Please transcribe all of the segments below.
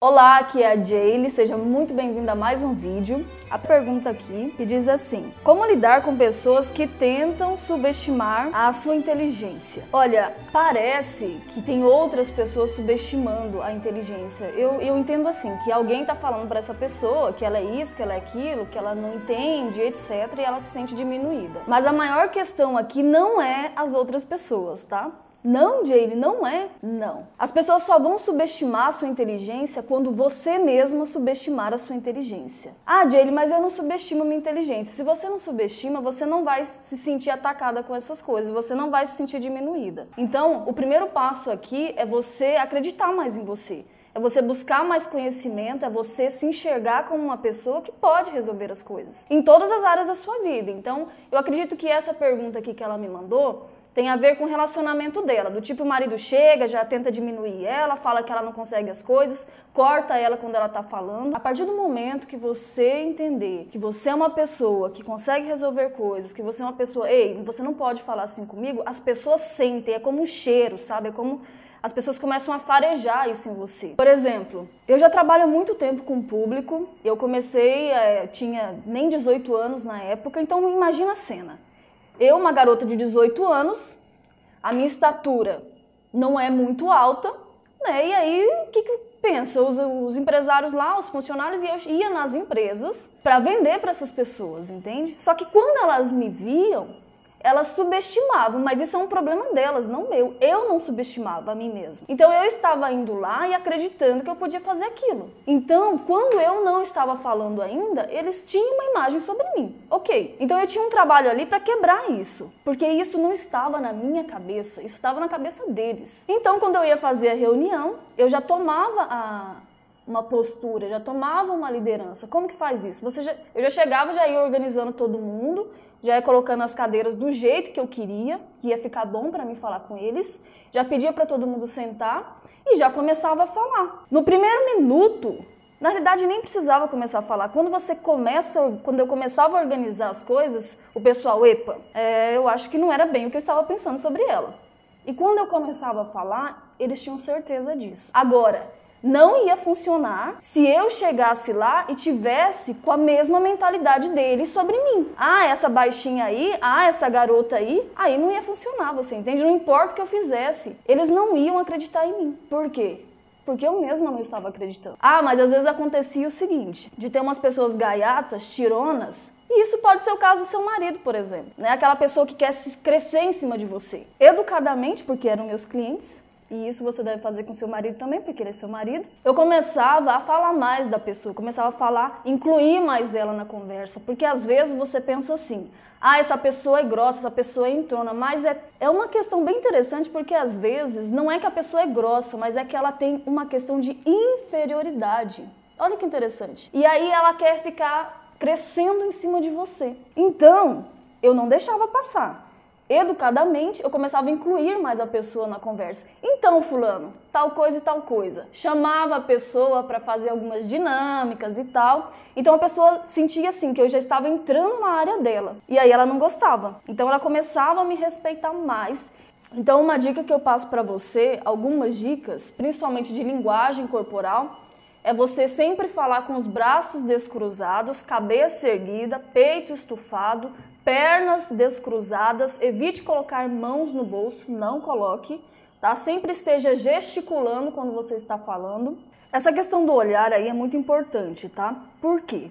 Olá, aqui é a Jaylee, seja muito bem-vinda a mais um vídeo. A pergunta aqui que diz assim: Como lidar com pessoas que tentam subestimar a sua inteligência? Olha, parece que tem outras pessoas subestimando a inteligência. Eu, eu entendo assim, que alguém tá falando para essa pessoa que ela é isso, que ela é aquilo, que ela não entende, etc, e ela se sente diminuída. Mas a maior questão aqui não é as outras pessoas, tá? Não, Jane, não é. Não. As pessoas só vão subestimar a sua inteligência quando você mesma subestimar a sua inteligência. Ah, Jane, mas eu não subestimo a minha inteligência. Se você não subestima, você não vai se sentir atacada com essas coisas, você não vai se sentir diminuída. Então, o primeiro passo aqui é você acreditar mais em você. É você buscar mais conhecimento, é você se enxergar como uma pessoa que pode resolver as coisas em todas as áreas da sua vida. Então, eu acredito que essa pergunta aqui que ela me mandou tem a ver com o relacionamento dela. Do tipo, o marido chega, já tenta diminuir ela, fala que ela não consegue as coisas, corta ela quando ela tá falando. A partir do momento que você entender que você é uma pessoa que consegue resolver coisas, que você é uma pessoa, ei, você não pode falar assim comigo, as pessoas sentem, é como um cheiro, sabe? É como as pessoas começam a farejar isso em você. Por exemplo, eu já trabalho há muito tempo com o público, eu comecei, é, tinha nem 18 anos na época, então imagina a cena. Eu, uma garota de 18 anos, a minha estatura não é muito alta, né? E aí, o que, que pensa? Os, os, empresários lá, os funcionários, e eu ia nas empresas para vender para essas pessoas, entende? Só que quando elas me viam, elas subestimavam, mas isso é um problema delas, não meu. Eu não subestimava a mim mesma. Então eu estava indo lá e acreditando que eu podia fazer aquilo. Então, quando eu não estava falando ainda, eles tinham uma imagem sobre mim. Ok. Então eu tinha um trabalho ali para quebrar isso, porque isso não estava na minha cabeça, isso estava na cabeça deles. Então, quando eu ia fazer a reunião, eu já tomava a, uma postura, já tomava uma liderança. Como que faz isso? Você já, eu já chegava, já ia organizando todo mundo, já ia colocando as cadeiras do jeito que eu queria, que ia ficar bom para mim falar com eles, já pedia para todo mundo sentar e já começava a falar. No primeiro minuto, na realidade nem precisava começar a falar. Quando você começa, quando eu começava a organizar as coisas, o pessoal, epa, é, eu acho que não era bem o que eu estava pensando sobre ela. E quando eu começava a falar, eles tinham certeza disso. Agora, não ia funcionar se eu chegasse lá e tivesse com a mesma mentalidade deles sobre mim. Ah, essa baixinha aí, ah, essa garota aí, aí não ia funcionar, você entende? Não importa o que eu fizesse, eles não iam acreditar em mim. Por quê? porque eu mesma não estava acreditando. Ah, mas às vezes acontecia o seguinte, de ter umas pessoas gaiatas, tironas, e isso pode ser o caso do seu marido, por exemplo, né? Aquela pessoa que quer se crescer em cima de você. Educadamente, porque eram meus clientes, e isso você deve fazer com seu marido também, porque ele é seu marido. Eu começava a falar mais da pessoa, começava a falar, incluir mais ela na conversa, porque às vezes você pensa assim: ah, essa pessoa é grossa, essa pessoa é entrona, mas é, é uma questão bem interessante, porque às vezes não é que a pessoa é grossa, mas é que ela tem uma questão de inferioridade. Olha que interessante. E aí ela quer ficar crescendo em cima de você. Então, eu não deixava passar educadamente, eu começava a incluir mais a pessoa na conversa. Então, fulano, tal coisa e tal coisa. Chamava a pessoa para fazer algumas dinâmicas e tal. Então a pessoa sentia assim que eu já estava entrando na área dela. E aí ela não gostava. Então ela começava a me respeitar mais. Então uma dica que eu passo para você, algumas dicas, principalmente de linguagem corporal, é você sempre falar com os braços descruzados, cabeça erguida, peito estufado, pernas descruzadas, evite colocar mãos no bolso, não coloque, tá? Sempre esteja gesticulando quando você está falando. Essa questão do olhar aí é muito importante, tá? Por quê?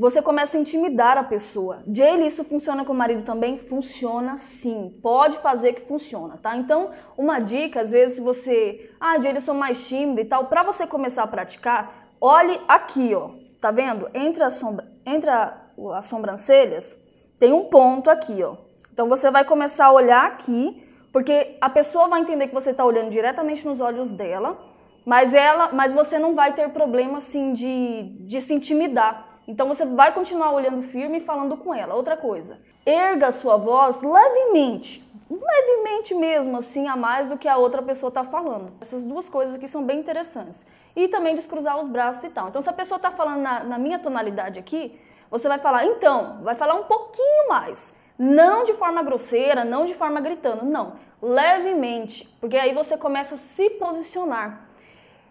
Você começa a intimidar a pessoa. Jaylee, isso funciona com o marido também? Funciona sim. Pode fazer que funciona, tá? Então, uma dica, às vezes, se você. Ah, Jaylee, eu sou mais tímida e tal. Para você começar a praticar, olhe aqui, ó. Tá vendo? Entre, a sombra... Entre a... as sobrancelhas, tem um ponto aqui, ó. Então você vai começar a olhar aqui, porque a pessoa vai entender que você está olhando diretamente nos olhos dela, mas ela, mas você não vai ter problema assim de, de se intimidar. Então você vai continuar olhando firme e falando com ela. Outra coisa, erga a sua voz levemente, levemente mesmo, assim, a mais do que a outra pessoa está falando. Essas duas coisas aqui são bem interessantes. E também descruzar os braços e tal. Então, se a pessoa está falando na, na minha tonalidade aqui, você vai falar, então, vai falar um pouquinho mais. Não de forma grosseira, não de forma gritando, não. Levemente, porque aí você começa a se posicionar.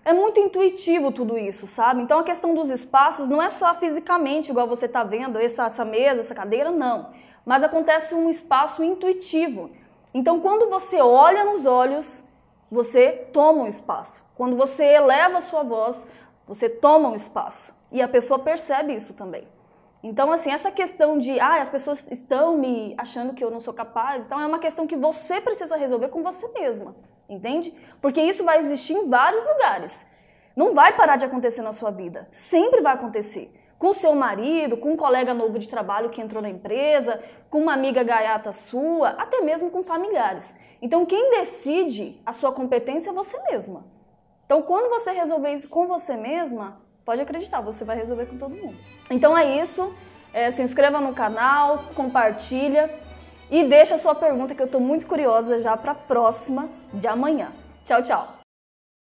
É muito intuitivo tudo isso, sabe? Então a questão dos espaços não é só fisicamente, igual você está vendo, essa, essa mesa, essa cadeira, não. Mas acontece um espaço intuitivo. Então quando você olha nos olhos, você toma um espaço. Quando você eleva a sua voz, você toma um espaço. E a pessoa percebe isso também. Então, assim, essa questão de, ah, as pessoas estão me achando que eu não sou capaz, então é uma questão que você precisa resolver com você mesma, entende? Porque isso vai existir em vários lugares. Não vai parar de acontecer na sua vida. Sempre vai acontecer. Com seu marido, com um colega novo de trabalho que entrou na empresa, com uma amiga gaiata sua, até mesmo com familiares. Então, quem decide a sua competência é você mesma. Então, quando você resolver isso com você mesma, pode acreditar, você vai resolver com todo mundo. Então é isso. É, se inscreva no canal, compartilha e deixa a sua pergunta que eu estou muito curiosa já para a próxima de amanhã. Tchau, tchau!